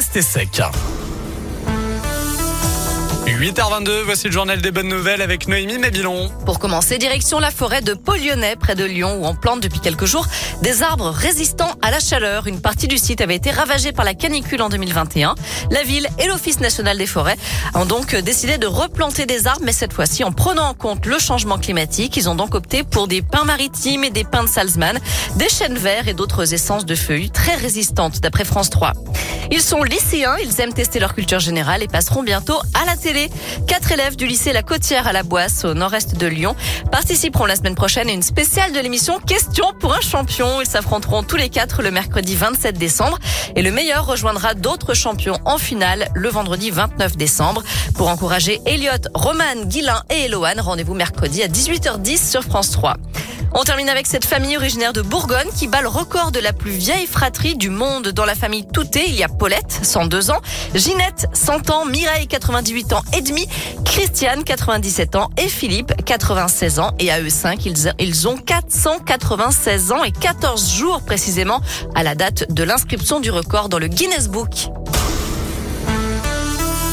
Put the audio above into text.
rester sec. 8h22, voici le journal des bonnes nouvelles avec Noémie Mabilon. Pour commencer, direction la forêt de Polyonnais, près de Lyon, où on plante depuis quelques jours des arbres résistants à la chaleur. Une partie du site avait été ravagée par la canicule en 2021. La ville et l'Office national des forêts ont donc décidé de replanter des arbres, mais cette fois-ci en prenant en compte le changement climatique. Ils ont donc opté pour des pins maritimes et des pins de Salzmann, des chênes verts et d'autres essences de feuilles très résistantes, d'après France 3. Ils sont lycéens, ils aiment tester leur culture générale et passeront bientôt à la télé. Quatre élèves du lycée La Côtière à la Boisse, au nord-est de Lyon, participeront la semaine prochaine à une spéciale de l'émission Question pour un champion. Ils s'affronteront tous les quatre le mercredi 27 décembre et le meilleur rejoindra d'autres champions en finale le vendredi 29 décembre. Pour encourager Elliot, Roman, Guilain et Eloane, rendez-vous mercredi à 18h10 sur France 3. On termine avec cette famille originaire de Bourgogne qui bat le record de la plus vieille fratrie du monde. Dans la famille Touté, il y a Paulette, 102 ans, Ginette, 100 ans, Mireille, 98 ans et demi, Christiane, 97 ans et Philippe, 96 ans. Et à eux cinq, ils, ils ont 496 ans et 14 jours précisément à la date de l'inscription du record dans le Guinness Book.